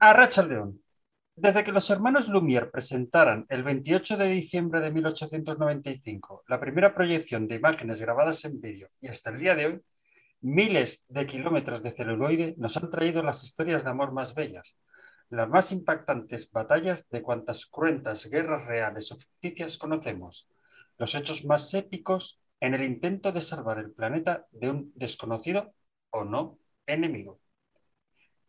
Arracha León. Desde que los hermanos Lumière presentaran el 28 de diciembre de 1895 la primera proyección de imágenes grabadas en vídeo y hasta el día de hoy, miles de kilómetros de celuloide nos han traído las historias de amor más bellas, las más impactantes batallas de cuantas cruentas guerras reales o ficticias conocemos, los hechos más épicos en el intento de salvar el planeta de un desconocido o no enemigo.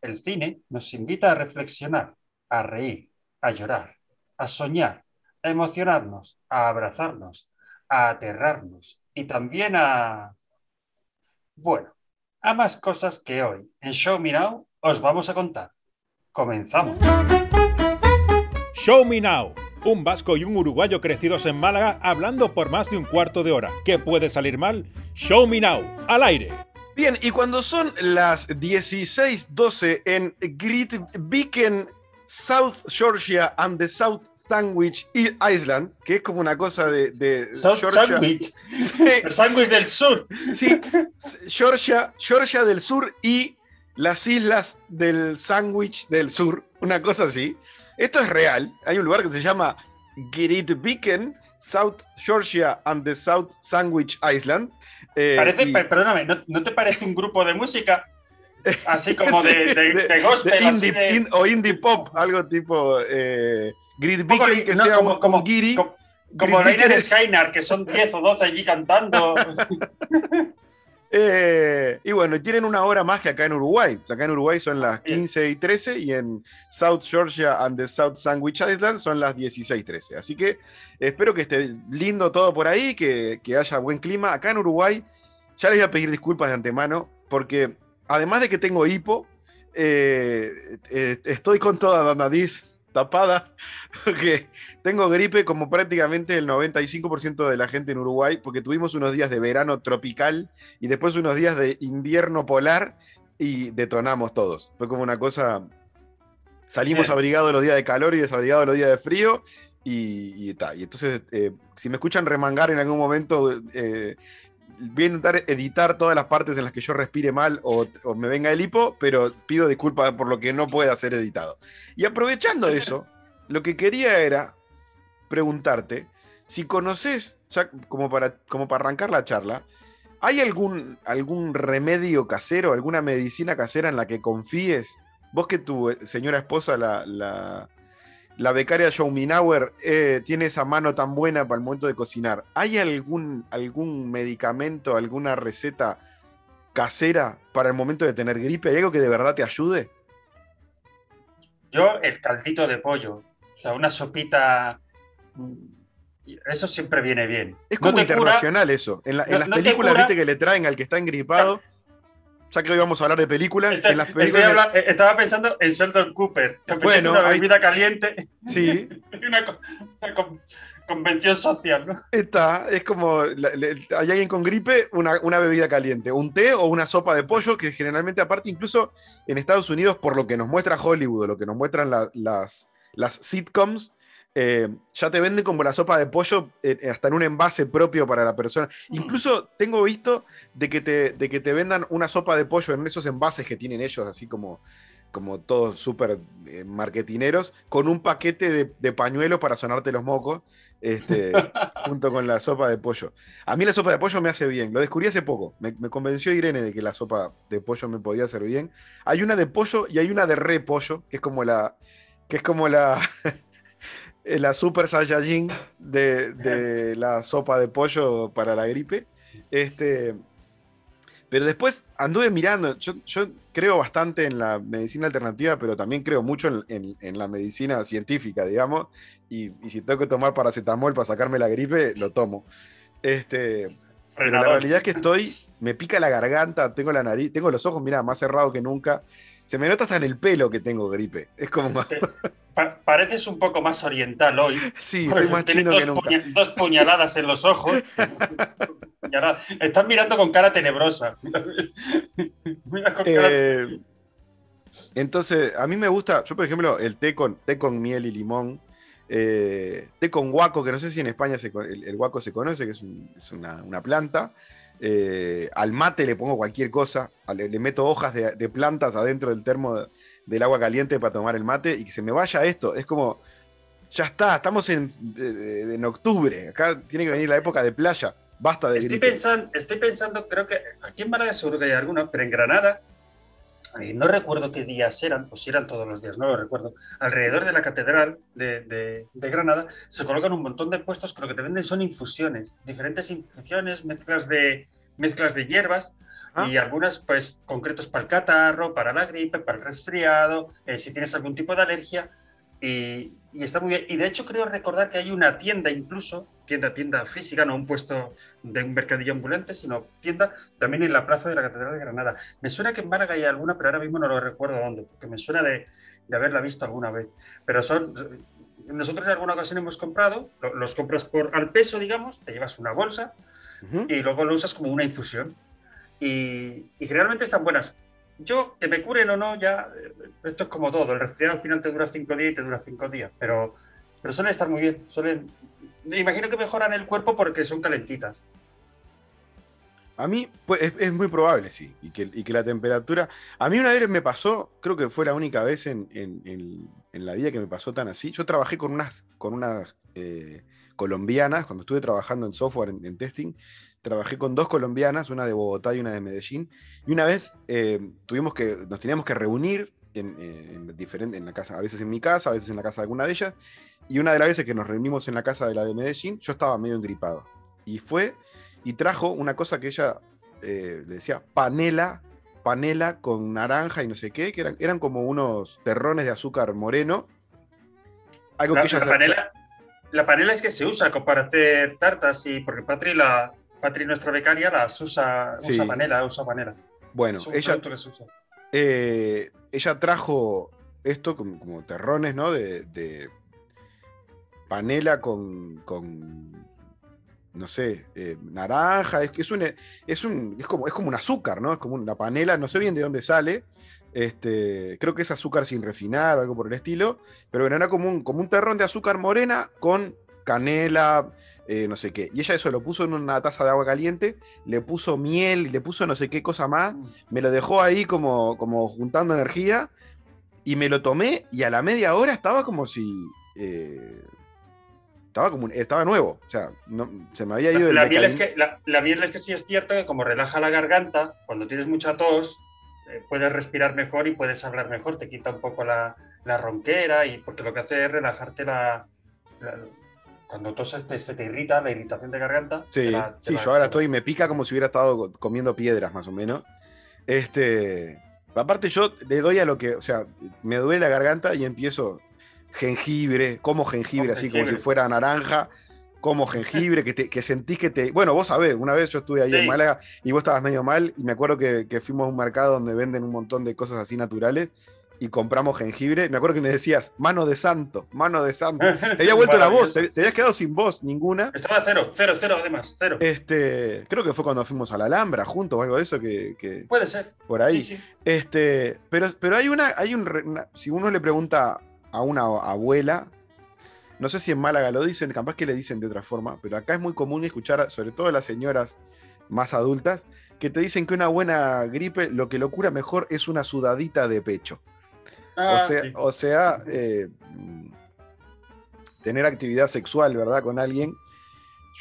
El cine nos invita a reflexionar, a reír, a llorar, a soñar, a emocionarnos, a abrazarnos, a aterrarnos y también a... Bueno, a más cosas que hoy en Show Me Now os vamos a contar. Comenzamos. Show Me Now. Un vasco y un uruguayo crecidos en Málaga hablando por más de un cuarto de hora. ¿Qué puede salir mal? Show Me Now. Al aire. Bien, y cuando son las 16:12 en Great Beacon, South Georgia and the South Sandwich Island, que es como una cosa de, de South Georgia. Sandwich. Sí, El sándwich del sur. sí, Georgia, Georgia del Sur y las islas del Sandwich del Sur, una cosa así. Esto es real. Hay un lugar que se llama Beacon, South Georgia and the South Sandwich Island. Eh, Parece, y- perdóname, ¿no, no te parece un grupo de música? Así como de, Sí, de, de gospel, de indie, in- o indie pop, algo tipo eh, li- que no, sea como, un, como, un guiri. como, como Reiner es- Skynar, que son 10 o 12 allí cantando. eh, y bueno, tienen una hora más que acá en Uruguay. Acá en Uruguay son las Bien. 15 y 13 y en South Georgia and the South Sandwich Island son las 16 y 13. Así que espero que esté lindo todo por ahí, que, que haya buen clima. Acá en Uruguay ya les voy a pedir disculpas de antemano porque además de que tengo hipo, eh, eh, estoy con toda la nariz tapada porque tengo gripe como prácticamente el 95% de la gente en Uruguay porque tuvimos unos días de verano tropical y después unos días de invierno polar y detonamos todos. Fue como una cosa... Salimos abrigados los días de calor y desabrigados los días de frío y, y, ta. y entonces, eh, si me escuchan remangar en algún momento, eh, voy a intentar editar todas las partes en las que yo respire mal o, o me venga el hipo, pero pido disculpas por lo que no pueda ser editado. Y aprovechando eso, lo que quería era preguntarte si conoces, ya como para, como para arrancar la charla, ¿hay algún, algún remedio casero, alguna medicina casera en la que confíes? Vos que tu eh, señora esposa, la, la, la becaria Schauminauer, eh, tiene esa mano tan buena para el momento de cocinar. ¿Hay algún, algún medicamento, alguna receta casera para el momento de tener gripe? ¿Hay algo que de verdad te ayude? Yo, el caldito de pollo. O sea, una sopita. mm, Eso siempre viene bien. Es No como cura, internacional eso. En, la- en no- las no películas, cura. viste que le traen al que está engripado. Ya que hoy vamos a hablar de películas, en las películas. eh, estaba pensando en Sheldon Cooper. Bueno, una bebida caliente Sí, una, una con- convención social, ¿no? está. Es como. la- le- hay alguien con gripe, una, una bebida caliente. Un té o una sopa de pollo, que generalmente, aparte, incluso en Estados Unidos, por lo que nos muestra Hollywood, lo que nos muestran la- las, las sitcoms. Eh, ya te venden como la sopa de pollo eh, hasta en un envase propio para la persona. Incluso tengo visto de que te, de que te vendan una sopa de pollo en esos envases que tienen ellos, así como, como todos súper eh, marketineros, con un paquete de, de pañuelos para sonarte los mocos, este, junto con la sopa de pollo. A mí la sopa de pollo me hace bien, lo descubrí hace poco, me, me convenció Irene de que la sopa de pollo me podía hacer bien. Hay una de pollo y hay una de repollo, que es como la, que es como la, la super saiyajin de, de la sopa de pollo para la gripe. Este, pero después anduve mirando, yo, yo creo bastante en la medicina alternativa, pero también creo mucho en, en- en la medicina científica, digamos, y, y si tengo que tomar paracetamol para sacarme la gripe, lo tomo. Este, pero la realidad es que estoy, me pica la garganta, tengo la nariz, tengo los ojos, mira, más cerrados que nunca. Se me nota hasta en el pelo que tengo gripe. Es como Te- pa- pareces un poco más oriental hoy. sí, estoy más Tienes chino dos, que nunca. puña- dos puñaladas en los ojos. Estás mirando con cara tenebrosa. Mira con cara- Eh, entonces, a mí me gusta, yo por ejemplo, el té con, té con miel y limón, eh, té con guaco, que no sé si en España se el, el guaco se conoce, que es, un- es una, una planta. Eh, al mate le pongo cualquier cosa, le, le meto hojas de, de plantas adentro del termo del agua caliente para tomar el mate y que se me vaya esto. Es como, ya está, estamos en, eh, en octubre, acá tiene que venir la época de playa. Basta de estoy pensando, estoy pensando, creo que aquí en Málaga seguro que hay alguna, pero en Granada, no recuerdo qué días eran, pues si eran todos los días, no lo recuerdo. Alrededor de la catedral de, de, Granada se colocan un montón de puestos que lo que te venden son infusiones, diferentes infusiones, mezclas de, mezclas de hierbas ah. y algunas, pues, concretos para el catarro, para la gripe, para el resfriado, eh, si tienes algún tipo de alergia. Y, está muy bien. Y de hecho creo recordar que hay una tienda incluso, tienda, tienda física, no un puesto de un mercadillo ambulante, sino tienda también en la plaza de la Catedral de Granada. Me suena que en Málaga hay alguna, pero ahora mismo no lo recuerdo dónde, porque me suena de, de haberla visto alguna vez. Pero son... Nosotros en alguna ocasión hemos comprado, los compras por al peso, digamos, te llevas una bolsa y luego lo usas como una infusión. Y, y generalmente están buenas yo, que me curen o no, ya, eh, esto es como todo. El resfriado al final te dura cinco días y te dura cinco días, pero, pero suelen estar muy bien. Suelen, me imagino que mejoran el cuerpo porque son calentitas. A mí, pues es, muy probable, sí, y que, y que, la temperatura... A mí una vez me pasó, creo que fue la única vez en, en, en, la vida que me pasó tan así. Yo trabajé con unas, con unas eh, colombianas, cuando estuve trabajando en software, en, testing, trabajé con dos colombianas, una de Bogotá y una de Medellín, y una vez eh, tuvimos que, nos teníamos que reunir en, en, en la casa, a veces en mi casa, a veces en la casa de alguna de ellas, y una de las veces que nos reunimos en la casa de la de Medellín, yo estaba medio engripado. Y fue y trajo una cosa que ella eh, le decía panela, panela con naranja y no sé qué, que eran, eran como unos terrones de azúcar moreno. Algo que ella la, panela, la panela es que se usa para hacer tartas y porque Patri la, Patri, nuestra becaria, las usa, usa panela, usa panela. Bueno, ella, eh, ella trajo esto como, terrones, ¿no? De, panela con, con, no sé, eh, naranja. Es que es un, es un, es como, es como un azúcar, ¿no? Es como una panela, no sé bien de dónde sale. Este, creo que es azúcar sin refinar o algo por el estilo. Pero bueno, era como un, como un terrón de azúcar morena con canela, eh, no sé qué. Y ella eso lo puso en una taza de agua caliente, le puso miel, le puso no sé qué cosa más, mm. me lo dejó ahí como, como juntando energía y me lo tomé y a la media hora estaba como si... Eh, estaba, como, estaba nuevo, o sea, se me había ido la, miel es que la, miel es que sí es cierto que como relaja la garganta, cuando tienes mucha tos, puedes respirar mejor y puedes hablar mejor, te quita un poco la, la ronquera y porque lo que hace es relajarte la, cuando toses se te irrita, la irritación de garganta. Sí, sí yo ahora estoy, me pica como si hubiera estado comiendo piedras, más o menos. Este, aparte yo le doy a lo que, o sea, me duele la garganta y empiezo jengibre, como jengibre, así como si fuera naranja, como jengibre, que, te, que sentís que te... Bueno, vos sabés, una vez yo estuve ahí en Málaga y vos estabas medio mal y me acuerdo que, que fuimos a un mercado donde venden un montón de cosas así naturales y compramos jengibre. Me acuerdo que me decías, mano de santo, mano de santo. Te había vuelto la voz, te, habías quedado sin voz, ninguna. Estaba cero, cero, cero además, cero. Este, creo que fue cuando fuimos a la Alhambra juntos o algo de eso que... Puede ser. Por ahí. Este, pero, pero hay una, hay un, si uno le pregunta a una abuela, no sé si en Málaga lo dicen, capaz que le dicen de otra forma, pero acá es muy común escuchar, sobre todo las señoras más adultas, que te dicen que una buena gripe lo que lo cura mejor es una sudadita de pecho. Ah, o sea, eh, tener actividad sexual, ¿verdad? Con alguien.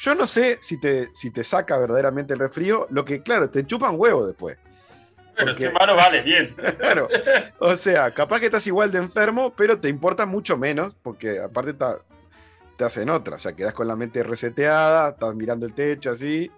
Yo no sé si te, si te saca verdaderamente el resfrío, lo que, claro, te chupan huevo después. Pero porque... mano vale, bien. claro. O sea, capaz que estás igual de enfermo, pero te importa mucho menos, porque aparte te hacen otra. O sea, quedas con la mente reseteada, estás mirando el techo así.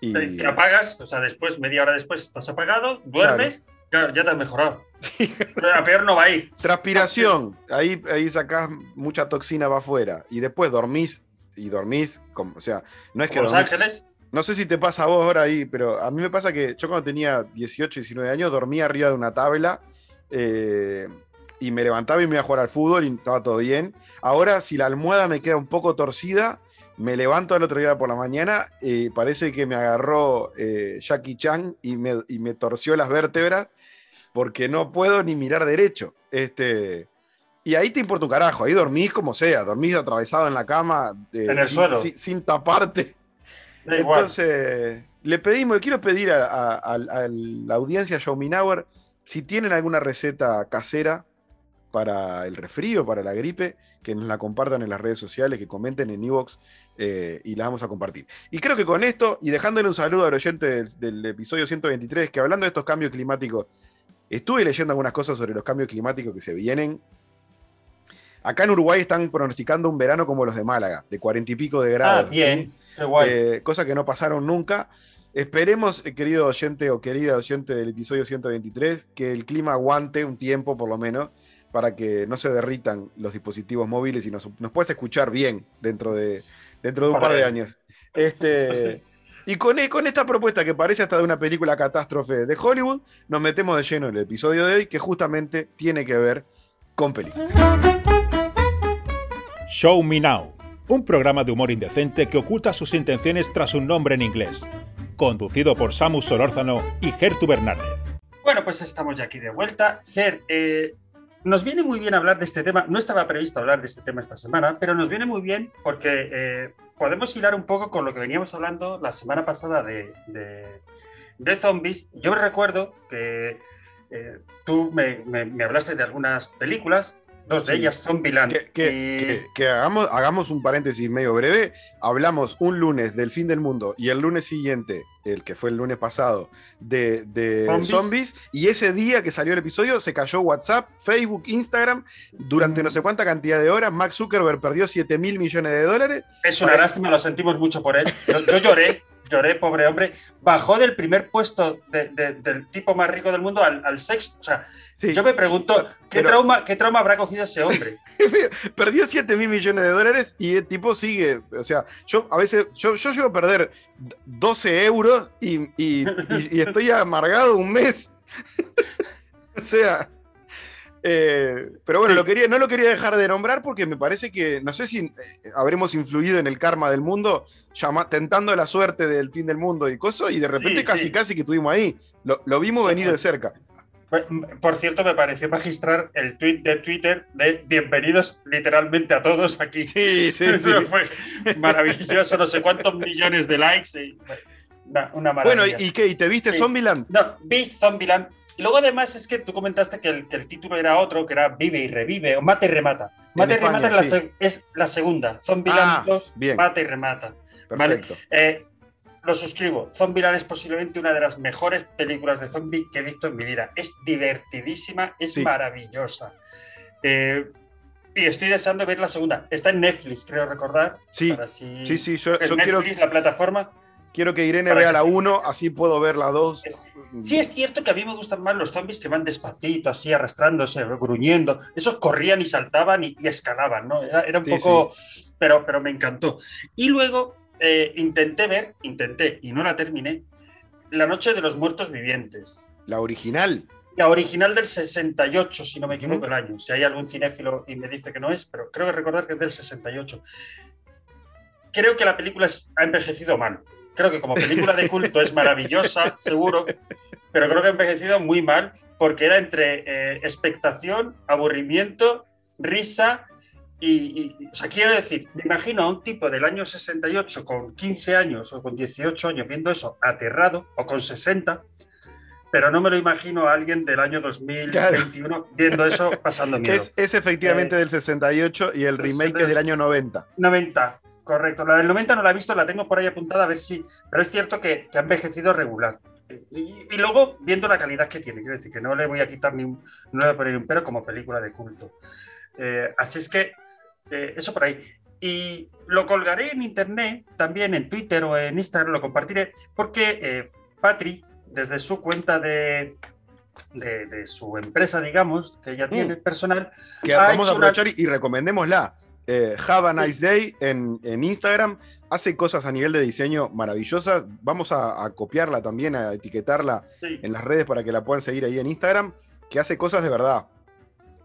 Y... Te, apagas, o sea, después, media hora después, estás apagado, duermes ya te has mejorado. Pero a peor no va a ir. Transpiración. Ahí, ahí sacás mucha toxina va afuera. Y después dormís. Y dormís. Como, o sea, no es que. Los Ángeles? No sé si te pasa a vos ahora ahí, pero a mí me pasa que yo cuando tenía 18, 19 años dormía arriba de una tabla. Eh, y me levantaba y me iba a jugar al fútbol y estaba todo bien. Ahora, si la almohada me queda un poco torcida, me levanto al otro día por la mañana y parece que me agarró eh, Jackie Chan y me, y me torció las vértebras porque no puedo ni mirar derecho. Este, y ahí te importa un carajo, ahí dormís como sea, dormís atravesado en la cama, en el sin, suelo. Sin, taparte. Entonces, le pedimos, le quiero pedir a, la audiencia Show Me Si tienen alguna receta casera para el resfrío, para la gripe, que nos la compartan en las redes sociales, que comenten en Evox eh, y la vamos a compartir. Y creo que con esto, y dejándole un saludo al oyente del, del episodio 123, que hablando de estos cambios climáticos, estuve leyendo algunas cosas sobre los cambios climáticos que se vienen. Acá en Uruguay están pronosticando un verano como los de Málaga, de cuarenta y pico de grados. Ah, bien, ¿sí? Qué guay. Eh, cosa que no pasaron nunca. Esperemos, eh, querido oyente o querida oyente del episodio 123, que el clima aguante un tiempo por lo menos para que no se derritan los dispositivos móviles y nos, nos puedas escuchar bien dentro de, dentro de un par de años. Este, y con, e- con esta propuesta que parece hasta de una película catástrofe de Hollywood, nos metemos de lleno en el episodio de hoy que justamente tiene que ver con películas. Show Me Now, un programa de humor indecente que oculta sus intenciones tras un nombre en inglés. Conducido por Samus Solórzano y Gertu Bernárdez. Bueno, pues estamos ya aquí de vuelta. Ger, eh, nos viene muy bien hablar de este tema. No estaba previsto hablar de este tema esta semana, pero nos viene muy bien porque eh, podemos hilar un poco con lo que veníamos hablando la semana pasada de, de, zombies. Yo recuerdo que eh, tú me- me hablaste de algunas películas, dos de Sí. ellas Zombieland. Que, que- y- que- que hagamos, hagamos un paréntesis medio breve. Hablamos un lunes del fin del mundo y el lunes siguiente, el que fue el lunes pasado, de, de Zombies. zombies. Y ese día que salió el episodio se cayó WhatsApp, Facebook, Instagram. Durante no sé cuánta cantidad de horas, Max Zuckerberg perdió 7 mil millones de dólares. Es una Vale. lástima, lo sentimos mucho por él. Yo, yo lloré, lloré, pobre hombre. Bajó del primer puesto de- de- del tipo más rico del mundo al, al sexto. O sea, Sí, yo me pregunto, ¿qué, Pero- trauma, ¿qué trauma habrá cogido ese hombre? perdió 7 mil millones de dólares y el tipo sigue. O sea, yo a veces, yo, yo llego a perder 12 euros y, y- y- y estoy amargado un mes. o sea. Eh, pero bueno, Sí. lo quería, no lo quería dejar de nombrar porque me parece que, no sé si eh, habremos influido en el karma del mundo, llama- tentando la suerte del fin del mundo y cosas, y de repente Sí, casi, sí. casi que estuvimos ahí. Lo, lo vimos venir de cerca. Por cierto, me pareció magistrar el tweet de Twitter de bienvenidos literalmente a todos aquí. Sí, sí, sí. Eso fue maravilloso, no sé cuántos millones de likes. y- una, una Bueno. ¿y qué? ¿Y te viste Sí. Zombieland? No, Beast Zombieland. Y luego además es que tú comentaste que el, que el título era otro, que era Vive y Revive, o Mata y Remata. Mata y España, Remata es, la, sí. se- es la segunda. Zombieland Ah, 2, bien. Mata y Remata. Vale. Perfecto. Eh, lo suscribo. Zombieland es posiblemente una de las mejores películas de zombie que he visto en mi vida. Es divertidísima, es Sí. maravillosa. Eh, y estoy deseando ver la segunda. Está en Netflix, creo recordar. Sí, si- Sí, sí, yo, yo quiero, Netflix, la plataforma. Quiero que Irene para vea que- la 1, así puedo ver la 2. Es- Sí, es cierto que a mí me gustan más los zombies que van despacito, así arrastrándose, gruñendo. Esos corrían y saltaban y, y escalaban, ¿no? Era, era un Sí, poco. Pero, pero me encantó. Y luego eh, intenté ver, intenté y no la terminé, La Noche de los Muertos Vivientes. La original. La original del 68, si no me equivoco el año. Si hay algún cinéfilo y me dice que no es, pero creo que recordar que es del 68. Creo que la película ha envejecido mal. Creo que como película de culto es maravillosa, seguro, pero creo que ha envejecido muy mal porque era entre eh, expectación, aburrimiento, risa y, y- O sea, quiero decir, me imagino a un tipo del año 68 con 15 años o con 18 años viendo eso aterrado o con 60 pero no me lo imagino a alguien del año 2021 viendo eso pasando miedo. Es, es efectivamente Eh, del 68 y el remake es del año 90. 90, correcto. La del 90 no la he visto, la tengo por ahí apuntada a ver si. Pero es cierto que, que ha envejecido regular. Y, y luego viendo la calidad que tiene, quiero decir que no le voy a quitar ni un, no le voy a poner un pero como película de culto. Eh, así es que eh, eso por ahí. Y lo colgaré en internet, también en Twitter o en Instagram, lo compartiré, porque eh, Patri, desde su cuenta de, de, de su empresa, digamos, que ella tiene personal, Que vamos a una- aprovechar y recomendémosla. Eh, Have a Nice Day en, en Instagram. Hace cosas a nivel de diseño maravillosas. Vamos a, a copiarla también, a etiquetarla sí, en las redes para que la puedan seguir ahí en Instagram. Que hace cosas de verdad.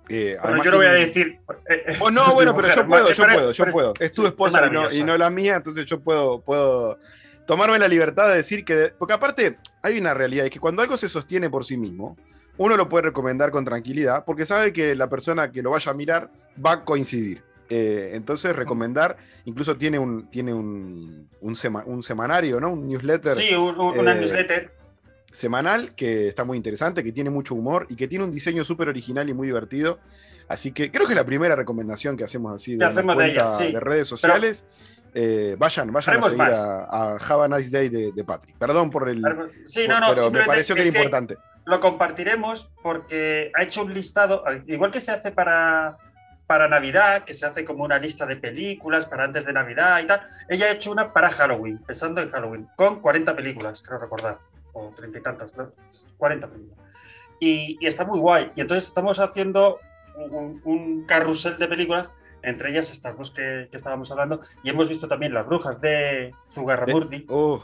Eh, Bueno, yo no voy a decir. eh, eh, Oh, no, bueno, pero mujer, yo puedo, yo puedo, yo puedo. Es tu esposa y no, y maravillosa. no la mía, entonces yo puedo, puedo tomarme la libertad de decir que. Porque aparte, hay una realidad, es que cuando algo se sostiene por sí mismo, uno lo puede recomendar con tranquilidad, porque sabe que la persona que lo vaya a mirar va a coincidir. Eh, entonces, recomendar, incluso tiene un, tiene un, un, sema- un semanario, ¿no? Un newsletter. Sí, un- un- una Eh, newsletter. semanal que está muy interesante, que tiene mucho humor y que tiene un diseño súper original y muy divertido. Así que creo que es la primera recomendación que hacemos así de, hacemos de, ella, sí. de, redes sociales. Eh, vayan, vayan a seguir a, a, Have a Nice Day de, de Patrick. Perdón por el. Sí, no, no, pero me pareció que era importante. Lo compartiremos porque ha hecho un listado, igual que se hace para, para Navidad, que se hace como una lista de películas para antes de Navidad y tal. Ella ha hecho una para Halloween, pensando en Halloween, con 40 películas, creo recordar, o 30 y tantas, ¿no? 40 películas. Y, y, está muy guay. Y entonces estamos haciendo un, un carrusel de películas entre ellas estas dos que, que, estábamos hablando, y hemos visto también Las Brujas de Zugarramurdi, oh.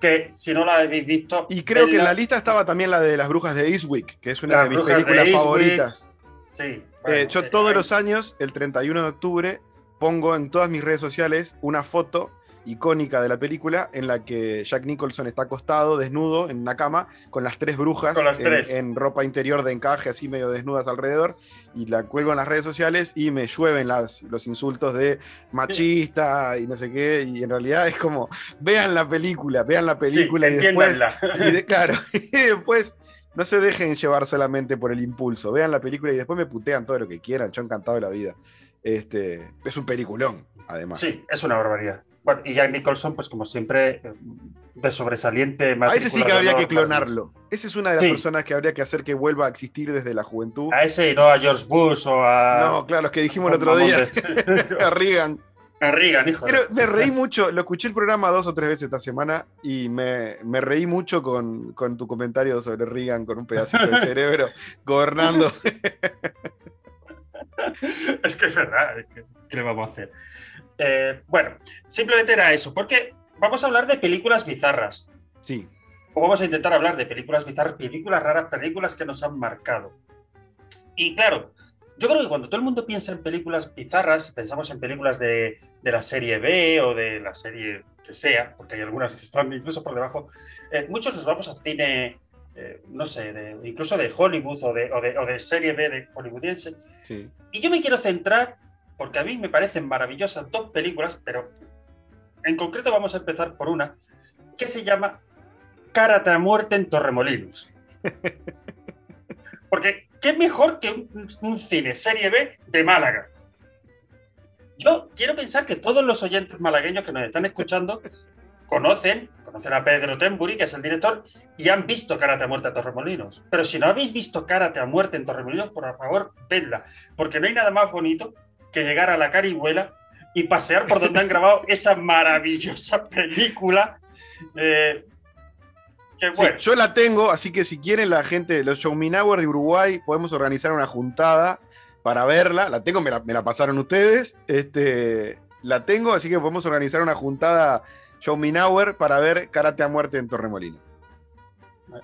que si no la habéis visto... Y creo que en la lista estaba también la de Las Brujas de Eastwick, que es una Las de mis películas de favoritas. Sí. Eh, yo todos los años, el 31 de octubre, pongo en todas mis redes sociales una foto icónica de la película en la que Jack Nicholson está acostado, desnudo, en una cama, con las tres brujas las en, tres. en ropa interior de encaje, así medio desnudas alrededor, y la cuelgo en las redes sociales y me llueven las, los insultos de machista y no sé qué, y en realidad es como, vean la película, vean la película sí, y después... Y de- claro, y después no se dejen llevar solamente por el impulso. Vean la película y después me putean todo lo que quieran. Yo encantado de la vida. Este, es un peliculón, además. Sí, es una barbaridad. Bueno, y Jack Nicholson, pues como siempre, eh, de sobresaliente. A ese sí que habría que clonarlo. Esa es una de las Sí. personas que habría que hacer que vuelva a existir desde la juventud. A ese y no a George Bush o a. No, claro, los que dijimos el otro día. a Reagan. A Reagan, hijo. Pero me reí mucho, lo escuché el programa dos o tres veces esta semana y me, me reí mucho con, con tu comentario sobre Reagan con un pedacito de cerebro gobernando. Es que es verdad, es que- ¿qué le vamos a hacer? Eh, bueno, simplemente era eso, porque vamos a hablar de películas bizarras. Sí, O vamos a intentar hablar de películas bizarras, películas raras, películas que nos han marcado. Y claro, yo creo que cuando todo el mundo piensa en películas bizarras, pensamos en películas de, de la serie B o de la serie que sea, porque hay algunas que están incluso por debajo, eh, muchos nos vamos al cine, eh, no sé, de- incluso de Hollywood o de, o de- o de serie B de hollywoodiense. sí. Y yo me quiero centrar, porque a mí me parecen maravillosas dos películas, pero en concreto vamos a empezar por una que se llama Karate a muerte en Torremolinos. Porque, ¿qué mejor que un, cine serie B de Málaga? Yo quiero pensar que todos los oyentes malagueños que nos están escuchando conocen, conocen a Pedro Temburi, que es el director, y han visto Karate a muerte en Torremolinos. Pero si no habéis visto Karate a muerte en Torremolinos, por favor, vedla, porque no hay nada más bonito que llegar a la Carihuela y pasear por donde han grabado esa maravillosa película. eh, Sí, bueno, yo la tengo, así que si quieren la gente, los Showminauer de Uruguay, podemos organizar una juntada para verla. La tengo, me la, me la pasaron ustedes. Este, la tengo, así que podemos organizar una juntada Showminauer para ver Karate a muerte en Torremolino.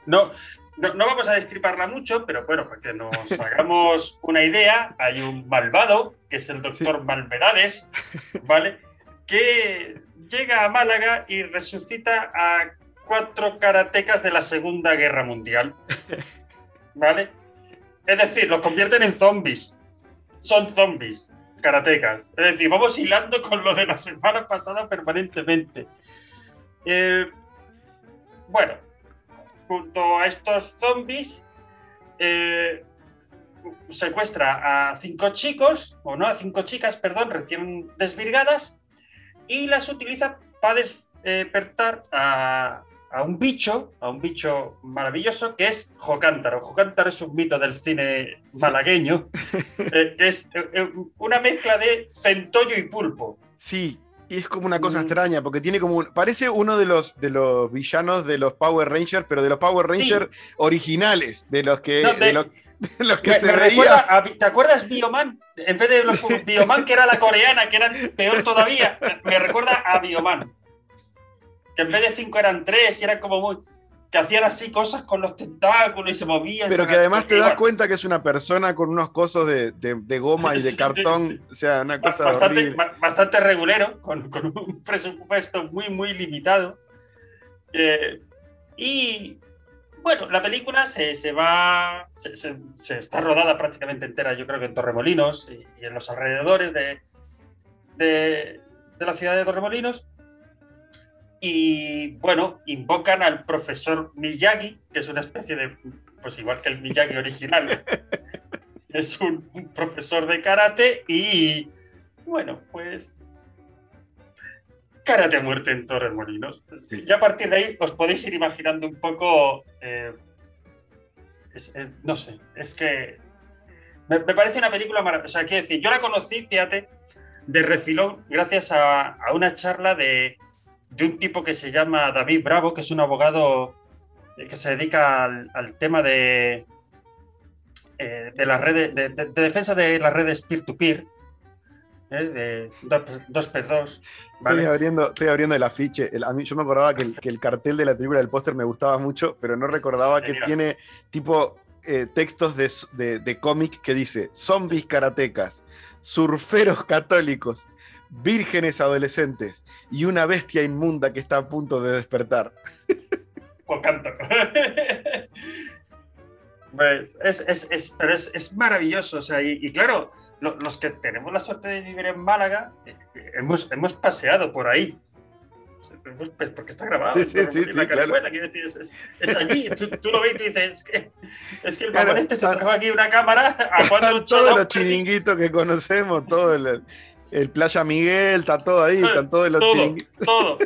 no, no, no vamos a destriparla mucho, pero bueno, para que nos hagamos una idea, hay un malvado, que es el doctor Malverades, ¿vale? Que llega a Málaga y resucita a cuatro karatecas de la Segunda Guerra Mundial, ¿vale? Es decir, los convierten en zombies. Son zombies, karatecas. Es decir, vamos hilando con lo de la semana pasada permanentemente. Eh, bueno, junto a estos zombies, eh, secuestra a cinco chicos, o no, a cinco chicas, perdón, recién desvirgadas, y las utiliza para despertar a, a un bicho, a un bicho maravilloso que es Jocántaro. Jocántaro es un mito del cine malagueño, eh, que es eh, eh, una mezcla de centollo y pulpo. Sí, y es como una cosa Mm. extraña, porque tiene como un- parece uno de los, de los villanos de los Power Rangers, pero de los Power Sí. Rangers originales, de los que, No, de de- los, de los que Me- se me recuerda a ¿Te acuerdas Bioman? En vez de los Bioman, que era la coreana, que era peor todavía, me recuerda a Bioman. Que en vez de cinco eran tres y eran como muy. que hacían así cosas con los tentáculos y se movían. Pero que además te das cuenta que es una persona con unos cosos de, de- de goma y de Sí. cartón. O sea, una cosa Bastante, horrible. bastante regulero, con, con un presupuesto muy, muy limitado. Eh, y bueno, la película se, se va. Se, se- se está rodada prácticamente entera, yo creo que en Torremolinos y, y en los alrededores de, de, de la ciudad de Torremolinos. Y bueno, invocan al profesor Miyagi, que es una especie de, pues igual que el Miyagi original, es un, un profesor de karate y bueno, pues karate a muerte en Torremolinos. Sí. Ya a partir de ahí os podéis ir imaginando un poco, eh, es- eh, no sé, es que me, me parece una película maravillosa. O sea, quiero decir, yo la conocí, fíjate, de refilón gracias a, a una charla de, de un tipo que se llama David Bravo, que es un abogado eh, que se dedica al, al tema de, eh, de las redes, de, de- de defensa de las redes peer-to-peer, ¿eh? de 2x2. ¿vale? Estoy, abriendo, estoy abriendo el afiche. El- a mí, yo me acordaba que el, que el cartel de la película del póster me gustaba mucho, pero no recordaba que tiene tipo eh, textos de, de- de cómic que dice zombies karatecas, surferos católicos, vírgenes adolescentes y una bestia inmunda que está a punto de despertar. Pues canto. Pues, es, es, es- pero es, es maravilloso. O sea, y, y claro, lo- los que tenemos la suerte de vivir en Málaga, eh, eh, hemos, hemos paseado por ahí. Pues, Porque está grabado. Sí, sí, sí, en la sí, claro. Es, es- allí. Tú, tú lo ves y tú dices, es que, es que el Claro, este se trajo aquí una cámara a cuatro todos los chiringuitos que conocemos, todo el, el Playa Miguel, está todo ahí, están todos los todo, todo.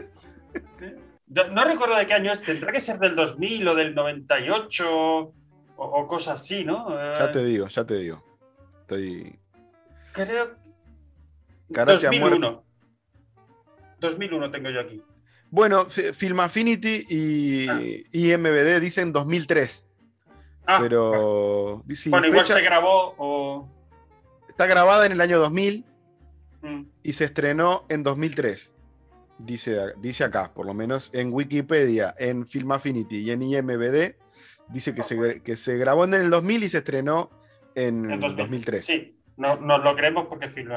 Yo No recuerdo de qué año es, tendrá que ser del 2000 o del 98 o, o cosas así, ¿no? Eh, Ya te digo, ya te digo. Estoy. Creo. Karate a 2001. 2001 tengo yo aquí. Bueno, Fi- Film Affinity y Ah. Dicen 2003, Ah, pero Bueno, igual se grabó o. está grabada en el año 2000 mm, y se estrenó en 2003. Dice, dice acá, por lo menos en Wikipedia, en Film Affinity y en IMBD, dice que se, que se grabó en el 2000 y se estrenó en, en 2000. 2003. Sí, no, nos lo creemos porque Film,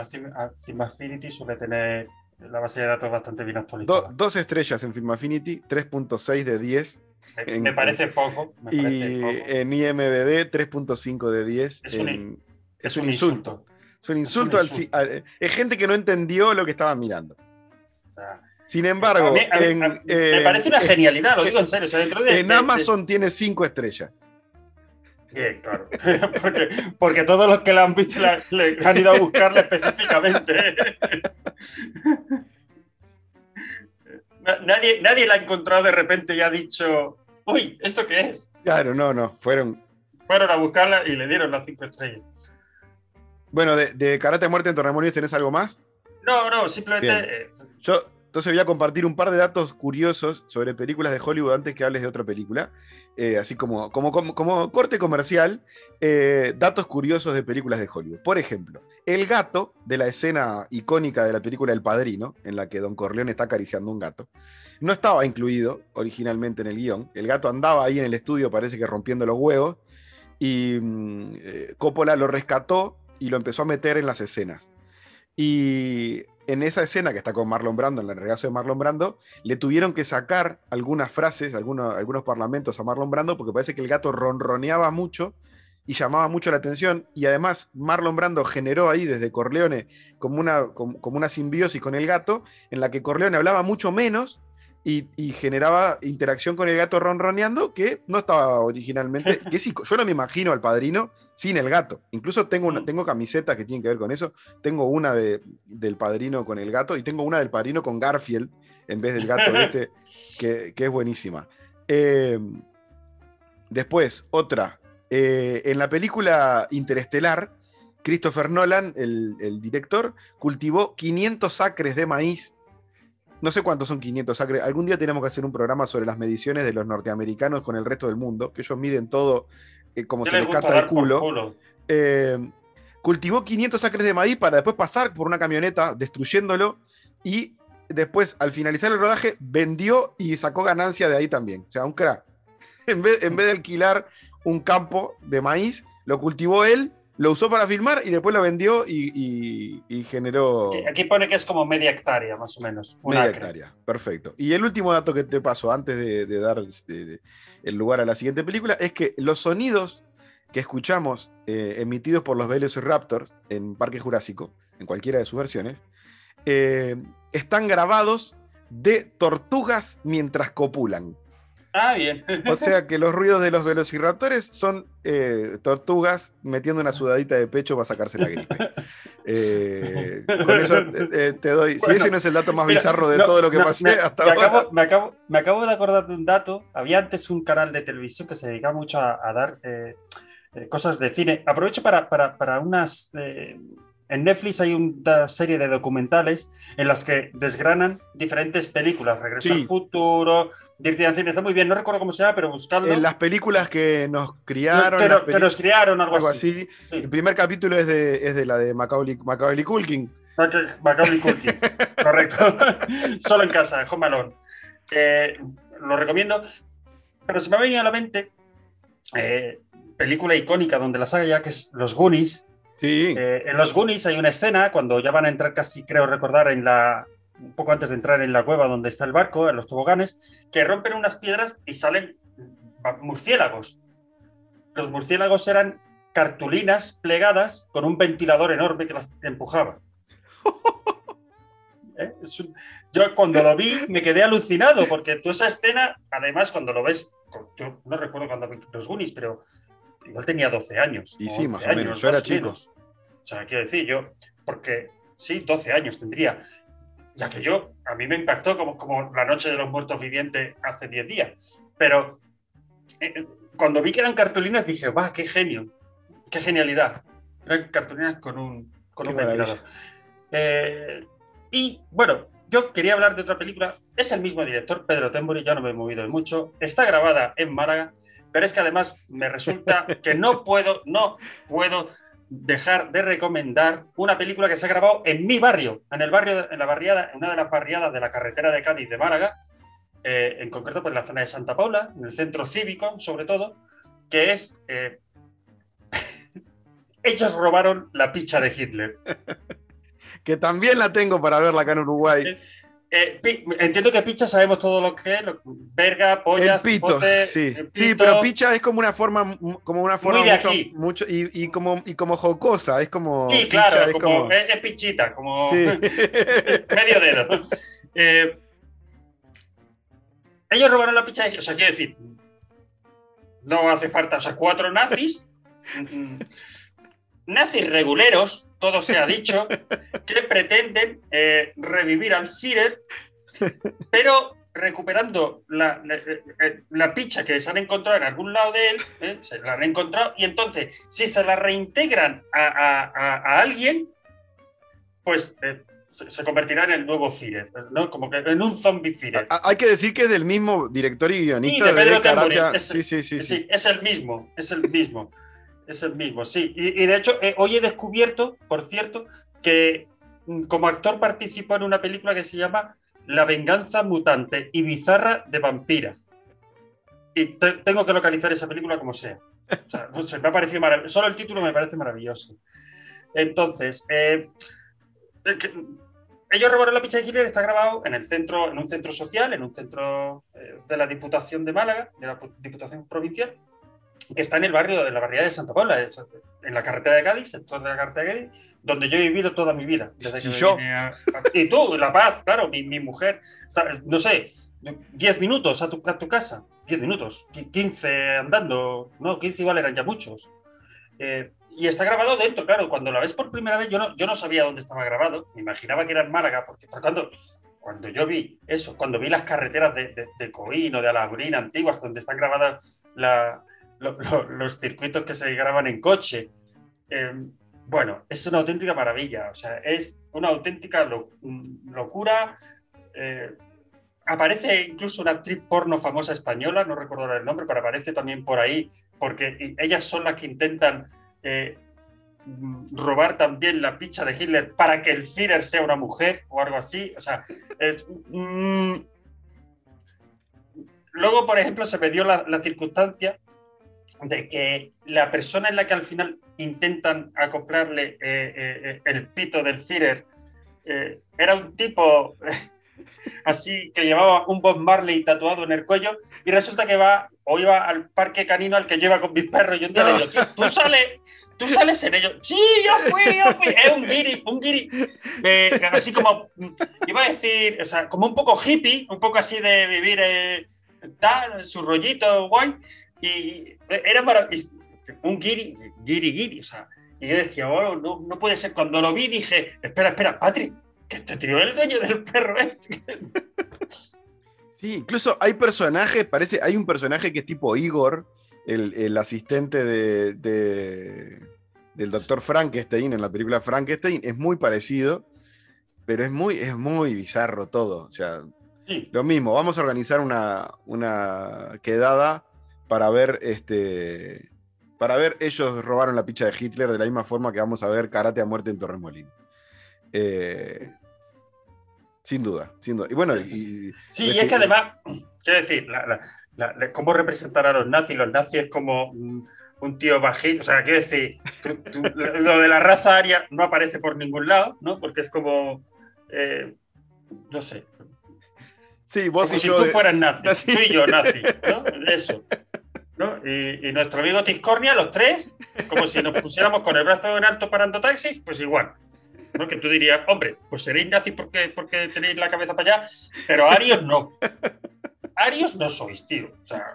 Film Affinity suele tener la base de datos bastante bien Do- actualizada. dos estrellas en Film Affinity, 3.6 de 10. me, en- me parece poco. Me parece Y poco. en IMBD, 3.5 de 10. Es un- en- es un insulto. Es un insulto, al ci- insulto. al- es gente que no entendió lo que estaban mirando. O sea, Sin embargo, a mí- a mí- en, a- me eh, parece una genialidad, lo digo en serio. o sea, dentro de, en de- de- Amazon tiene 5 estrellas. Bien, claro. porque, porque todos los que la han visto la- le, han ido a buscarla específicamente. Na- Nadie, nadie la ha encontrado de repente y ha dicho, uy, ¿esto qué es? Claro, no, no. Fueron. Fueron a buscarla y le dieron las cinco estrellas. Bueno, de, de Karate Muerte en Torremolinos, ¿tenés algo más? No, no, simplemente... Eh, Yo entonces voy a compartir un par de datos curiosos sobre películas de Hollywood antes que hables de otra película. Eh, así como, como, como, como corte comercial, eh, datos curiosos de películas de Hollywood. Por ejemplo, el gato de la escena icónica de la película El Padrino, en la que Don Corleone está acariciando un gato, no estaba incluido originalmente en el guion. El gato andaba ahí en el estudio, parece que rompiendo los huevos, y mm, eh, Coppola lo rescató y lo empezó a meter en las escenas. Y en esa escena que está con Marlon Brando, en el regazo de Marlon Brando, le tuvieron que sacar algunas frases, algunos, algunos parlamentos a Marlon Brando, porque parece que el gato ronroneaba mucho y llamaba mucho la atención. Y además, Marlon Brando generó ahí desde Corleone como una, como, como una simbiosis con el gato, en la que Corleone hablaba mucho menos y, y generaba interacción con el gato ronroneando que no estaba originalmente. Que sí, yo no me imagino al padrino sin el gato. Incluso tengo, una, tengo camisetas que tienen que ver con eso. Tengo una de, del padrino con el gato y tengo una del padrino con Garfield en vez del gato este, que, que es buenísima. Eh, después, otra. Eh, en la película Interestelar, Christopher Nolan, el, el director, cultivó 500 acres de maíz no sé cuántos son 500 acres. Algún día tenemos que hacer un programa sobre las mediciones de los norteamericanos con el resto del mundo, que ellos miden todo eh, como ¿qué se les canta el culo? Eh, cultivó 500 acres de maíz para después pasar por una camioneta destruyéndolo y después, al finalizar el rodaje, vendió y sacó ganancia de ahí también. O sea, un crack. En vez, en vez de alquilar un campo de maíz, lo cultivó él, lo usó para filmar y después lo vendió y, y- y generó Aquí, aquí pone que es como media hectárea, más o menos. media acre. hectárea. Perfecto. Y el último dato que te paso antes de, de dar de- el lugar a la siguiente película es que los sonidos que escuchamos eh, emitidos por los Velociraptors en Parque Jurásico, en cualquiera de sus versiones, eh, están grabados de tortugas mientras copulan. Ah, bien. O sea que los ruidos de los velociraptores son eh, tortugas metiendo una sudadita de pecho para sacarse la gripe. Eh, con eso eh, te doy. si ese no es el dato más bizarro de todo lo que pasé hasta ahora. me, acabo, de acordar de un dato. Había antes un canal de televisión que se dedicaba mucho a, dar cosas de cine. Aprovecho para, para, para unas en Netflix hay una serie de documentales en las que desgranan diferentes películas. Regreso al futuro, Dirty Dancing, está muy bien, no recuerdo cómo se llama, pero buscadlo. En las películas que nos criaron. Que, nos criaron, algo, así. El primer capítulo es de, es de la de Macaulay, Macaulay Culkin. Macaulay Culkin, correcto. Solo en casa, Home Alone. Eh, lo recomiendo. Pero se me ha venido a la mente eh, película icónica donde la saga ya que es Los Goonies eh, en los Goonies hay una escena cuando ya van a entrar casi, creo recordar, en la un poco antes de entrar en la cueva donde está el barco, en los toboganes, que rompen unas piedras y salen murciélagos. Los murciélagos eran cartulinas plegadas con un ventilador enorme que las empujaba. ¿Eh? Yo cuando lo vi me quedé alucinado, porque tú esa escena, además cuando lo ves, yo no recuerdo cuando vi los Goonies, pero igual tenía 12 años. Y sí, más o menos, yo era chico. O sea, quiero decir, yo, porque sí, 12 años tendría. Ya que yo, a mí me impactó como, como la noche de los muertos vivientes hace 10 días. Pero eh, eh, cuando vi que eran cartulinas dije, va, qué genio, qué genialidad. Eran cartulinas con un, con un ventilador. Eh, y bueno, yo quería hablar de otra película. Es el mismo director, Pedro Tembori, ya no me he movido mucho. Está grabada en Málaga pero es que además me resulta que no puedo, no puedo dejar de recomendar una película que se ha grabado en mi barrio, en el barrio, en la barriada, en una de las barriadas de la carretera de Cádiz de Málaga, eh, en concreto pues, en la zona de Santa Paula, en el centro cívico sobre todo, que es eh, ellos robaron la picha de Hitler. que también la tengo para verla acá en Uruguay. Eh, entiendo que picha sabemos todo lo que es, verga, polla, pito, sí. sí, pero picha es como una forma, como una forma mucho, y, como y como jocosa, es como sí, claro, es, como, Es, pichita, como medio dedo. Eh, ellos robaron la picha, o sea, quiero decir, no hace falta, o sea, cuatro nazis, mm, mm, nazis reguleros, todo se ha dicho, que pretenden eh, revivir al Führer, pero recuperando la, eh, la, picha que se han encontrado en algún lado de él, eh, se la han encontrado, y entonces, si se la reintegran a, alguien, pues se, convertirá en el nuevo Führer, ¿no? Como que en un zombie Führer. Hay que decir que es del mismo director y guionista de Pedro sí, sí, sí, sí, es el mismo, es el mismo. Es el mismo, sí. Y, de hecho, eh, hoy he descubierto, por cierto, que mm, como actor participó en una película que se llama La venganza mutante y bizarra de vampira. Y tengo que localizar esa película como sea. O sea no sé, me ha parecido maravilloso. Solo el título me parece maravilloso. Entonces, eh, eh, ellos robaron la picha de Hitler está grabado en el centro, en un centro social, en un centro de la Diputación de Málaga, de la Diputación Provincial, que está en el barrio de la barriada de Santa Paula, en la carretera de Cádiz, en de la carretera de Cádiz, donde yo he vivido toda mi vida. Desde que y yo. y tú, La Paz, claro, mi, mi mujer, no sé, 10 minutos a tu, a tu casa, 10 minutos, 15 andando, no, 15 igual eran ya muchos. Eh, y está grabado dentro, claro, cuando la ves por primera vez, yo no, yo no sabía dónde estaba grabado, me imaginaba que era en Málaga, porque por cuando, cuando yo vi eso, cuando vi las carreteras de, de, de Coín o de Alabrina antiguas, donde están grabadas la, los circuitos que se graban en coche. Eh, bueno, es una auténtica maravilla, o sea, es una auténtica locura. Eh, aparece incluso una actriz porno famosa española, no recuerdo el nombre, pero aparece también por ahí, porque ellas son las que intentan eh, robar también la picha de Hitler para que el Führer sea una mujer o algo así. O sea, luego, por ejemplo, se me dio la circunstancia de que la persona en la que al final intentan acoplarle eh, eh, el pito del Führer eh, era un tipo así que llevaba un Bob Marley tatuado en el cuello y resulta que va o iba al parque canino al que lleva con mis perros y un día le digo, "Tío, tú sales, tú sales en ello. Sí, yo fui, yo fui. Es un guiri, un guiri. eh, así como, iba a decir, o sea, como un poco hippie, un poco así de vivir eh, tal, su rollito guay. Y era. Un guiri, guiri, guiri, o sea. Y yo decía, oh, no, no puede ser. Cuando lo vi dije, espera, espera, Patrick, que este tío es el dueño del perro este. Sí, incluso hay personajes, parece, hay un personaje que es tipo Igor, el, el asistente de, de- del doctor Frankenstein en la película Frankenstein, es muy parecido, pero es muy, es muy bizarro todo. O sea, Sí, lo mismo, vamos a organizar una, una quedada para ver este. Para ver, ellos robaron la picha de Hitler de la misma forma que vamos a ver Karate a muerte en Torremolín. Eh, sin duda, sin duda. Y bueno, y, Sí, y- es que además, quiero decir, la- la- la- la- cómo representar a los nazis. Los nazis es como un tío bajito, o sea, quiero decir, tú- tú- lo de la raza aria no aparece por ningún lado, ¿no? Porque es como, eh, no sé, sí, vos como y si yo. tú de- fueras nazi, tú y yo nazi, ¿no? Eso. ¿no? Y, y nuestro amigo Tiscornia, los tres, como si nos pusiéramos con el brazo en alto parando taxis, pues igual. ¿no? Que tú dirías, hombre, pues seréis nazis porque, porque tenéis la cabeza para allá, pero arios no. Arios no sois, tío. O sea,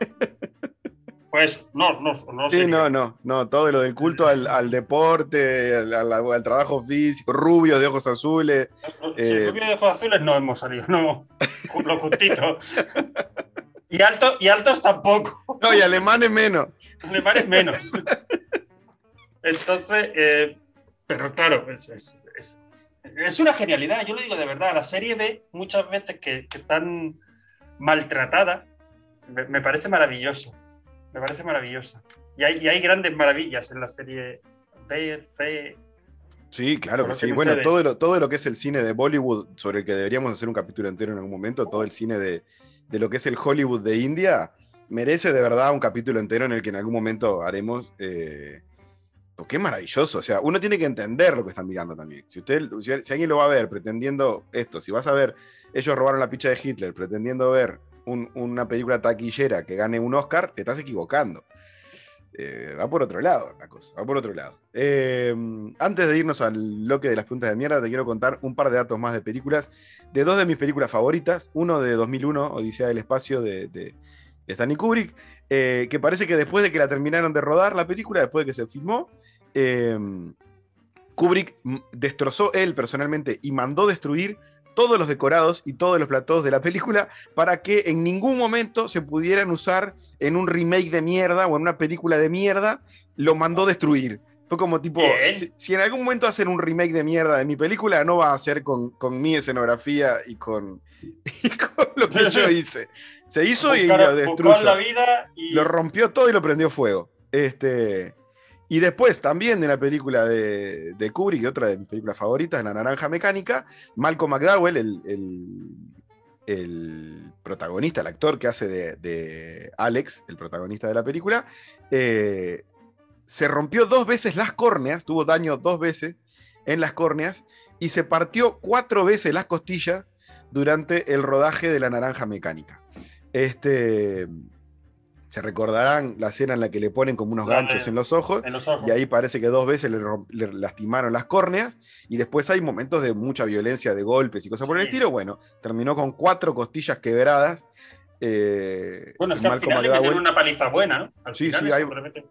pues no, no, no Sí, sería. no, no, no, todo lo del culto al, al deporte, al, al- al trabajo físico, rubios de ojos azules. Si Eh, rubio de ojos azules no hemos salido, no. Lo justito. Y, alto, y altos tampoco. No, y alemanes menos. Alemanes menos. Entonces, eh, pero claro, es, es- es- es una genialidad. Yo lo digo de verdad. La serie B, muchas veces que, que tan maltratada, me, me parece maravillosa. Me parece maravillosa. Y hay, y hay grandes maravillas en la serie B, C. Sí, claro que sí. Bueno, todo lo, todo lo que es el cine de Bollywood, sobre el que deberíamos hacer un capítulo entero en algún momento, todo el cine de, de lo que es el Hollywood de India, merece de verdad un capítulo entero en el que en algún momento haremos. Eh, porque es maravilloso. O sea, uno tiene que entender lo que están mirando también. Si, usted, si, si alguien lo va a ver pretendiendo esto, si vas a ver, ellos robaron la picha de Hitler, pretendiendo ver un- una película taquillera que gane un Oscar, te estás equivocando. Eh, va por otro lado la cosa, va por otro lado. Eh, antes de irnos al bloque de las preguntas de mierda, te quiero contar un par de datos más de películas, de dos de mis películas favoritas, uno de 2001, Odisea del Espacio de, de- Stanley Kubrick, eh, que parece que después de que la terminaron de rodar la película, después de que se filmó, Kubrick destrozó él personalmente y mandó destruir todos los decorados y todos los platos de la película para que en ningún momento se pudieran usar en un remake de mierda o en una película de mierda, lo mandó destruir. Fue como tipo, si, si en algún momento hacen un remake de mierda de mi película, no va a ser con, con mi escenografía y con, y con lo que yo hice. Se hizo y lo la destruyó. vida y Lo rompió todo y lo prendió fuego. Este, y después también de la película de, de Kubrick, otra de mis películas favoritas, La Naranja Mecánica, Malcolm McDowell, el, el- el protagonista, el actor que hace de, de Alex, el protagonista de la película, eh, se rompió dos veces las córneas, tuvo daño dos veces en las córneas, y se partió cuatro veces las costillas durante el rodaje de La Naranja Mecánica. Este, se recordarán la escena en la que le ponen como unos ganchos en los ojos, en los ojos. y ahí parece que dos veces le, le lastimaron las córneas, y después hay momentos de mucha violencia, de golpes y cosas por el estilo. Bueno, terminó con cuatro costillas quebradas. eh, Bueno, es que al final le metieron una paliza buena, ¿no? Al Sí, final sí, hay- le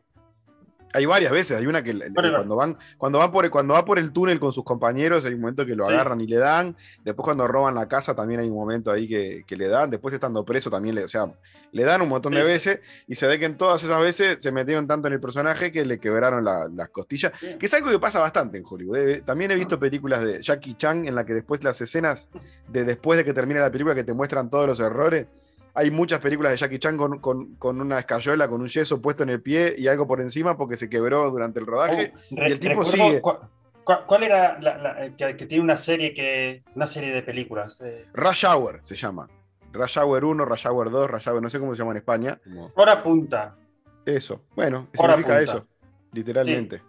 Hay varias veces, hay una que Bueno, cuando van, cuando va por el, cuando va por el túnel con sus compañeros, hay un momento que lo Sí. agarran y le dan. Después cuando roban la casa también hay un momento ahí que, que le dan. Después estando preso también le, o sea, le dan un montón de Sí, veces y se ve que en todas esas veces se metieron tanto en el personaje que le quebraron la- las costillas. Sí. Que es algo que pasa bastante en Hollywood. eh. También he visto películas de Jackie Chan en la que después las escenas de después de que termina la película que te muestran todos los errores. Hay muchas películas de Jackie Chan con, con- con una escayola, con un yeso puesto en el pie y algo por encima porque se quebró durante el rodaje. Oh, y el tipo sigue. ¿Cuál era la, la- eh, que, que tiene una serie que una serie de películas? eh, Rush Hour se llama. Rush Hour 1, Rush Hour 2, Rush Hour, no sé cómo se llama en España. como hora punta, eso. Bueno, Hora significa punta. eso, literalmente.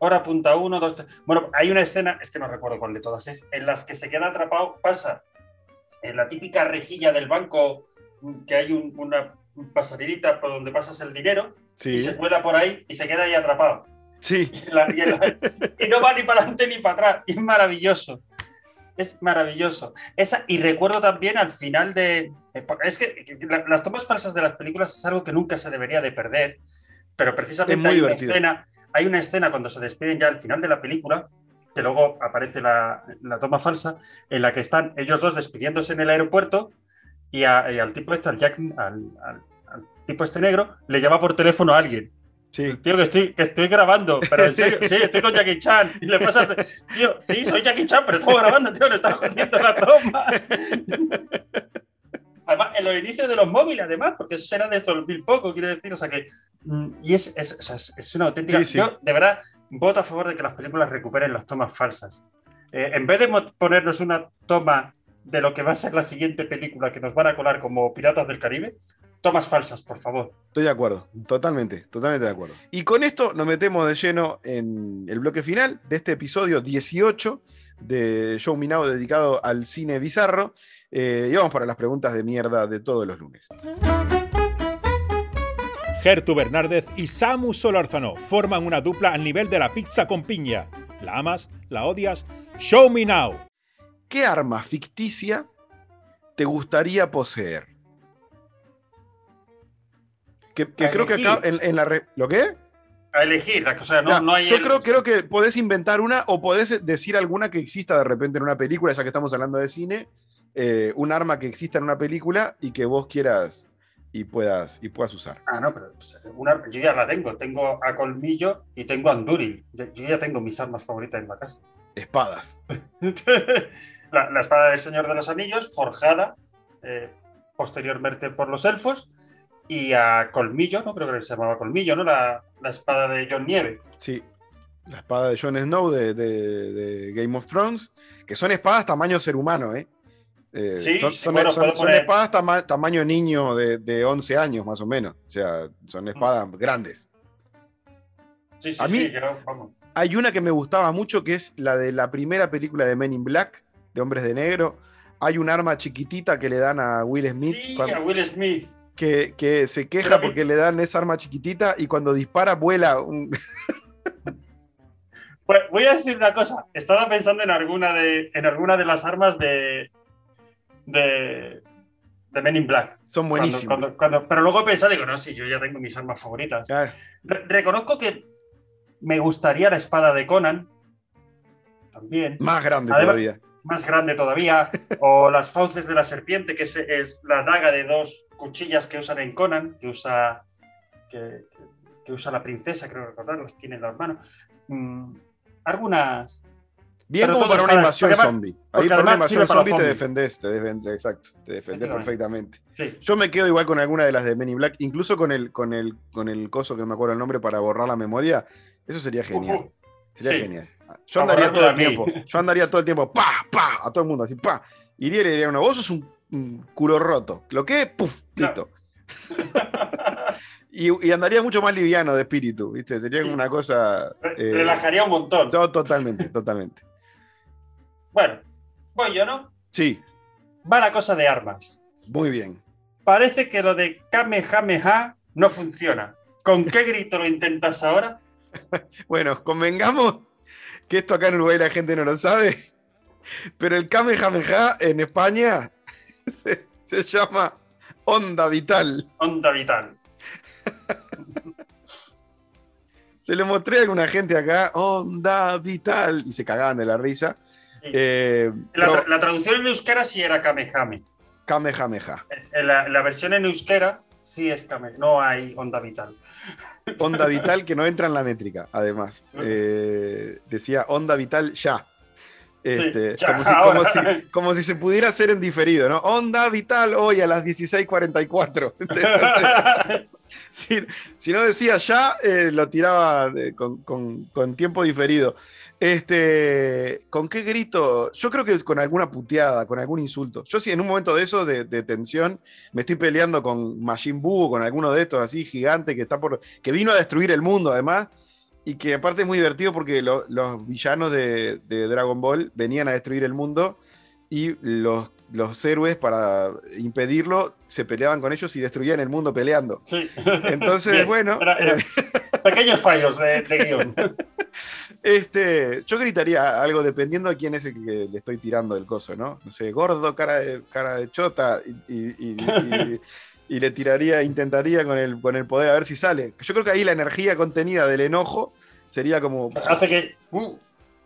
hora punta uno, dos, tres. Bueno, hay una escena, es que no recuerdo cuál de todas es, en las que se queda atrapado, pasa en la típica rejilla del banco que hay un- una pasarelita por donde pasas el dinero y Sí, se cuela por ahí y se queda ahí atrapado. sí. Y, la- y la- y no va ni para adelante ni para atrás. Y es maravilloso. Es maravilloso. Esa, y recuerdo también al final de... eh, Es que que la- las tomas falsas de las películas es algo que nunca se debería de perder, pero precisamente hay, una escena, hay una escena cuando se despiden ya al final de la película, que luego aparece la, la toma falsa, en la que están ellos dos despidiéndose en el aeropuerto y, a- y al tipo este, al, Jack, al, al- al tipo este negro, le llama por teléfono a alguien. Sí. Tío, que estoy, que estoy grabando, pero en serio, sí, estoy con Jackie Chan. Y le pasa, tío, sí, soy Jackie Chan, pero estamos grabando, tío, le está jodiendo la toma. Además, en los inicios de los móviles, además, porque eso será de 2000 poco, quiero decir, o sea que. mm, Y es, es, es- es una auténtica. Sí, sí. Yo, de verdad, voto a favor de que las películas recuperen las tomas falsas. Eh, en vez de ponernos una toma de lo que va a ser la siguiente película que nos van a colar como Piratas del Caribe, tomas falsas, por favor. Estoy de acuerdo, totalmente, totalmente de acuerdo. Y con esto nos metemos de lleno en el bloque final de este episodio 18 de Show Me Now dedicado al cine bizarro. Eh, y vamos para las preguntas de mierda de todos los lunes. Gertu Bernárdez y Samu Solórzano forman una dupla al nivel de la pizza con piña. ¿La amas? ¿La odias? Show me now. ¿Qué arma ficticia te gustaría poseer? Que, que creo que elegir. acá en, en la... re- ¿Lo qué? A elegir, o sea, no, Ya, no hay. yo el- creo, creo que podés inventar una o podés decir alguna que exista de repente en una película, ya que estamos hablando de cine, eh, un arma que exista en una película y que vos quieras y puedas, y puedas usar. Ah, no, pero una- yo ya la tengo. Tengo a Colmillo y tengo a Anduril. Yo ya tengo mis armas favoritas en la casa. Espadas. la, la espada del Señor de los Anillos, forjada eh, posteriormente por los elfos. Y a Colmillo, no creo que se llamaba Colmillo, ¿no? La, la espada de John Nieve. Sí. La espada de Jon Snow de, de- de Game of Thrones, que son espadas tamaño ser humano, ¿eh? Eh, Sí, son, sí, son- bueno, son- puedo son poner- espadas tama- tamaño niño de, de 11 años, más o menos. O sea, son espadas grandes. Sí, sí, A mí- sí, yo, vamos. Hay una que me gustaba mucho, que es la de la primera película de Men in Black, de Hombres de Negro. Hay un arma chiquitita que le dan a Will Smith, Sí, cuando- a Will Smith. que, que se queja Pero- porque le dan esa arma chiquitita y cuando dispara vuela. un- Pues voy a decir una cosa. Estaba pensando en alguna de, en alguna de las armas de, de, de Men in Black. Son Cuando- buenísimos. cuando- cuando- pero luego pensado, digo, no, sí, yo ya tengo mis armas favoritas. Re- reconozco que me gustaría la espada de Conan. También. más grande Además- todavía. Más grande todavía. o las fauces de la serpiente, que es, es la daga de dos cuchillas que usan en Conan, que usa, que, usa la princesa, creo recordar, las tiene en las manos. Mm, algunas. Bien pero como para una invasión además- zombie. Ahí para una invasión zombie te defendés, te defendés, exacto, te defendés perfectamente. Sí. Yo me quedo igual con alguna de las de Men in Black, incluso con el, con el, con el coso que no me acuerdo el nombre para borrar la memoria. Eso sería genial. Sería Sí. genial. Yo andaría todo el tiempo. Yo andaría todo el tiempo, pa, pa, a todo el mundo, así, pa. Iría y le diría uno, vos sos un, un culo roto. ¿Lo que? Puf, listo. Y, y andaría mucho más liviano de espíritu, ¿viste? Sería como una cosa. Eh, Relajaría un montón. to- totalmente, totalmente. Bueno, voy yo, ¿no? Sí, Va la cosa de armas. muy bien. Parece que lo de Kamehameha no funciona. ¿Con qué grito lo intentas ahora? Bueno, convengamos que esto acá en Uruguay la gente no lo sabe, pero el Kamehameha en España se, se llama Onda Vital. Onda vital. Se lo mostré a alguna gente acá, Onda Vital, y se cagaban de la risa. Sí. Eh, La, pero la traducción en euskera sí era Kamehame. Kamehameha. En la, en la versión en euskera sí es Kame. No hay onda vital. Onda Vital que no entra en la métrica, además. Eh, decía Onda Vital ya. Este, ya, como, si, como ahora. si- como si se pudiera hacer en diferido, ¿no? Onda Vital hoy a las 16.44. si, si no decía ya, eh, lo tiraba con, con- con tiempo diferido. Este, ¿Con qué grito? Yo creo que es con alguna puteada, con algún insulto. Yo si en un momento de eso, de, tensión, me estoy peleando con Majin Buu con alguno de estos así gigante que está por. que vino a destruir el mundo, además. Y que aparte es muy divertido porque lo- los villanos de, de Dragon Ball venían a destruir el mundo y los los héroes para impedirlo se peleaban con ellos y destruían el mundo peleando. Sí. Entonces, Bien. bueno, Era- era- pequeños fallos de, de guion. este, yo gritaría algo dependiendo a quién es el que le estoy tirando el coso, ¿no? No sé, gordo, cara de, cara de chota, y, y- y- y- y le tiraría, intentaría con el, con el poder a ver si sale. Yo creo que ahí la energía contenida del enojo sería como, Hace que. uh,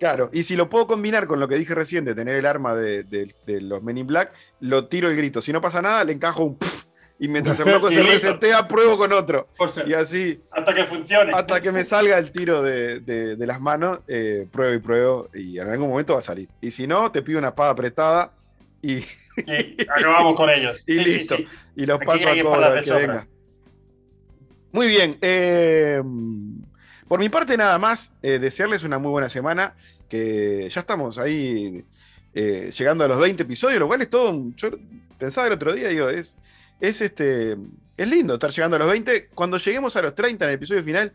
claro, y si lo puedo combinar con lo que dije recién de tener el arma de, de- de los Men in Black, lo tiro el grito. Si no pasa nada, le encajo un... pf, y mientras el loco se resetea, pruebo con otro. por Y así, hasta que funcione. hasta que me salga el tiro de, de- de las manos, eh, pruebo y pruebo, y en algún momento va a salir. Y si no, te pido una espada apretada y, Y acabamos con ellos. Y Sí, listo. sí. y los Aquí paso a que venga. Muy bien. eh, por mi parte, nada más, eh, desearles una muy buena semana, que ya estamos ahí eh, llegando a los 20 episodios, lo cual es todo, un- yo pensaba el otro día, digo, es, es, este, es lindo estar llegando a los 20. Cuando lleguemos a los 30 en el episodio final,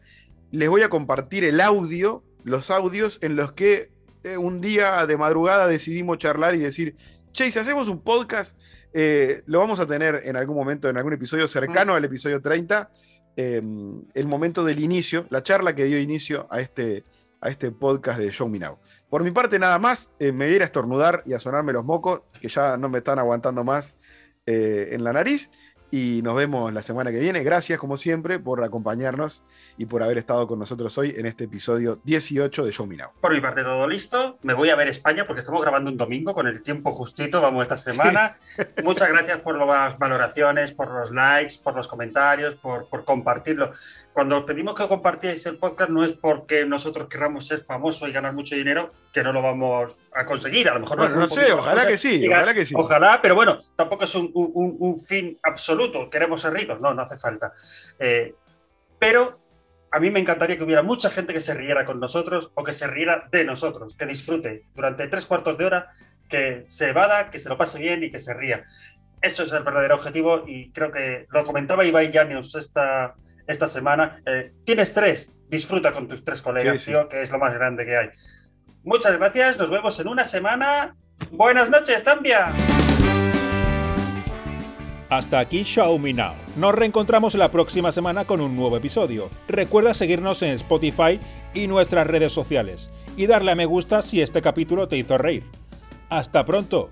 les voy a compartir el audio, los audios en los que eh, un día de madrugada decidimos charlar y decir, che, si hacemos un podcast, eh, lo vamos a tener en algún momento, en algún episodio cercano al episodio 30, eh, el momento del inicio, la charla que dio inicio a este, a este podcast de Show Me Now. Por mi parte, nada más, eh, me voy a ir a estornudar y a sonarme los mocos, que ya no me están aguantando más eh, en la nariz. Y nos vemos la semana que viene. Gracias, como siempre, por acompañarnos y por haber estado con nosotros hoy en este episodio 18 de Show Me Now. Por mi parte, todo listo. Me voy a ver España porque estamos grabando un domingo con el tiempo justito. Vamos esta semana. Muchas gracias por las valoraciones, por los likes, por los comentarios, por, por compartirlo. Cuando os pedimos que compartáis el podcast, no es porque nosotros querramos ser famosos y ganar mucho dinero, que no lo vamos a conseguir. A lo mejor Bueno, no nos sé, ojalá que sí, ojalá que sí. Ojalá, pero bueno, tampoco es un, un- un fin absoluto. Queremos ser ricos, no, no hace falta. Eh, pero a mí me encantaría que hubiera mucha gente que se riera con nosotros o que se riera de nosotros, que disfrute durante tres cuartos de hora, que se evada, que se lo pase bien y que se ría. Eso es el verdadero objetivo y creo que lo comentaba Ibai Llanos esta, esta semana. Eh, tienes tres, disfruta con tus tres colegas, Sí, sí. tío, que es lo más grande que hay. Muchas gracias, nos vemos en una semana. Buenas noches, Tambia. Hasta aquí Me Now. Nos reencontramos la próxima semana con un nuevo episodio. Recuerda seguirnos en Spotify y nuestras redes sociales y darle a me gusta si este capítulo te hizo reír. Hasta pronto.